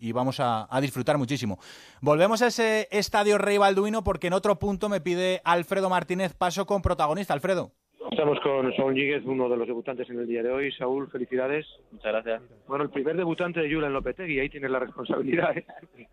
y vamos a, disfrutar muchísimo. Volvemos a ese estadio Rey Balduino porque en otro punto me pide Alfredo Martínez paso con protagonista. Alfredo. Estamos con Saúl Ñíguez, uno de los debutantes en el día de hoy. Saúl, felicidades. Muchas gracias. Bueno, el primer debutante de Julen Lopetegui, ahí tienes la responsabilidad. ¿eh?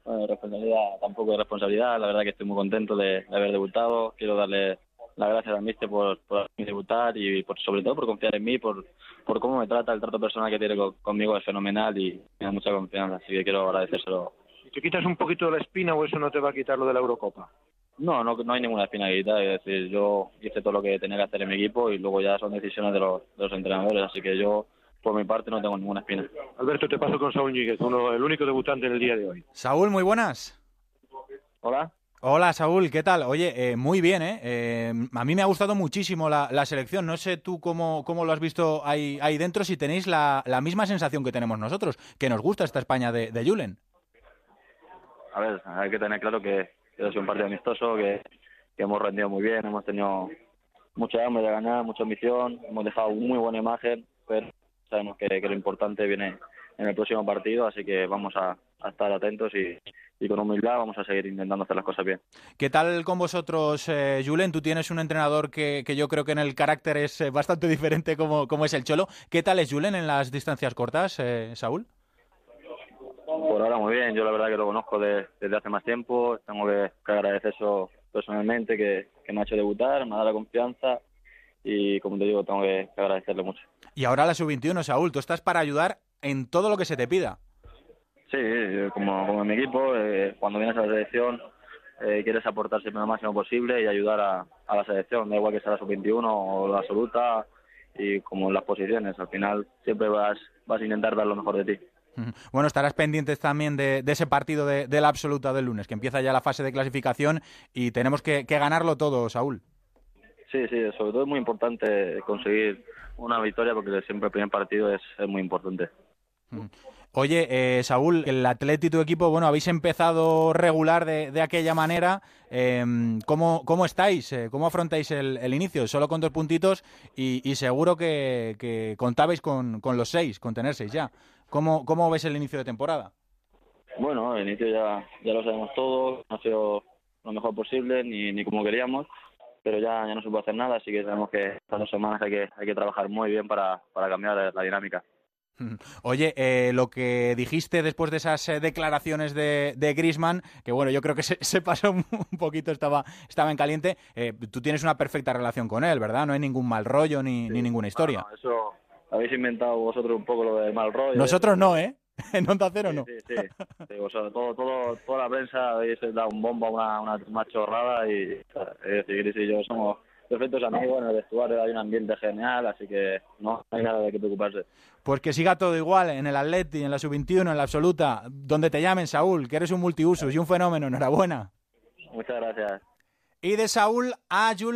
Bueno, responsabilidad, tampoco de responsabilidad. La verdad que estoy muy contento de, haber debutado. Quiero darle las gracias a Mister por, por debutar y por, sobre todo por confiar en mí, por, por cómo me trata, el trato personal que tiene conmigo es fenomenal y me da mucha confianza, así que quiero agradecérselo. ¿Te quitas un poquito la espina o eso no te va a quitar lo de la Eurocopa? No, no, no hay ninguna espina que quitar, es decir, yo hice todo lo que tenía que hacer en mi equipo y luego ya son decisiones de los, de los entrenadores, así que yo por mi parte no tengo ninguna espina. Alberto, te paso con Saúl Ñíguez, uno, el único debutante en el día de hoy. Saúl, muy buenas. Hola. Hola Saúl, ¿qué tal? Oye, eh, muy bien, ¿eh? ¿eh? A mí me ha gustado muchísimo la, selección. No sé tú cómo, cómo lo has visto ahí, ahí dentro, si tenéis la, la, misma sensación que tenemos nosotros, que nos gusta esta España de, de Julen. A ver, hay que tener claro que, sido un partido amistoso, que, hemos rendido muy bien, hemos tenido mucha hambre de ganar, mucha ambición, hemos dejado muy buena imagen, pero sabemos que, lo importante viene en el próximo partido, así que vamos a estar atentos y, y con humildad vamos a seguir intentando hacer las cosas bien. ¿Qué tal con vosotros, eh, Julen? Tú tienes un entrenador que, que, yo creo que en el carácter es eh, bastante diferente como, como es el Cholo. ¿Qué tal es Julen en las distancias cortas, eh, Saúl? Por ahora muy bien, yo la verdad que lo conozco desde hace más tiempo, tengo que, agradecer eso personalmente, que, que, me ha hecho debutar, me ha dado la confianza y como te digo, tengo que, agradecerle mucho. Y ahora la sub-21, Saúl, tú estás para ayudar en todo lo que se te pida. Sí, como, como en mi equipo, eh, cuando vienes a la selección eh, quieres aportar siempre lo máximo posible y ayudar a, a la selección, da igual que sea la sub-21 o la absoluta y como en las posiciones, al final siempre vas, vas a intentar dar lo mejor de ti. Bueno, estarás pendientes también de, de ese partido de, de, la absoluta del lunes, que empieza ya la fase de clasificación y tenemos que, que ganarlo todo, Saúl. Sí, sí, sobre todo es muy importante conseguir una victoria porque siempre el primer partido es, es muy importante. Oye, eh, Saúl, el Atleti, tu equipo, bueno, habéis empezado regular de, aquella manera. Eh, ¿cómo, ¿cómo, estáis? Eh, ¿Cómo afrontáis el, el, inicio? Solo con dos puntitos y, seguro que, contabais con, los seis, con tener seis ya. ¿Cómo, ¿Cómo ves el inicio de temporada? Bueno, el inicio ya, ya lo sabemos todos, no ha sido lo mejor posible ni, ni como queríamos, pero ya, ya no se puede hacer nada, así que sabemos que estas dos semanas hay que, hay que trabajar muy bien para, para cambiar la dinámica. Oye, eh, lo que dijiste después de esas eh, declaraciones de, de Grisman, que bueno, yo creo que se, se pasó un poquito, estaba, estaba en caliente, eh, tú tienes una perfecta relación con él, ¿verdad? No hay ningún mal rollo ni, sí. ni ninguna historia. No, eso habéis inventado vosotros un poco lo del mal rollo. Nosotros no, ¿eh? En Onda Cero no. Sí, sí, o sea, todo, todo, toda la prensa habéis dado un bombo a una, una, chorrada y y yo somos perfectos amigos, en el vestuario hay un ambiente genial, así que no hay nada de qué preocuparse. Pues que siga todo igual en el Atleti, en la Sub-21, en la Absoluta, donde te llamen, Saúl, que eres un multiusos y un fenómeno, enhorabuena. Muchas gracias. Y de Saúl a Julen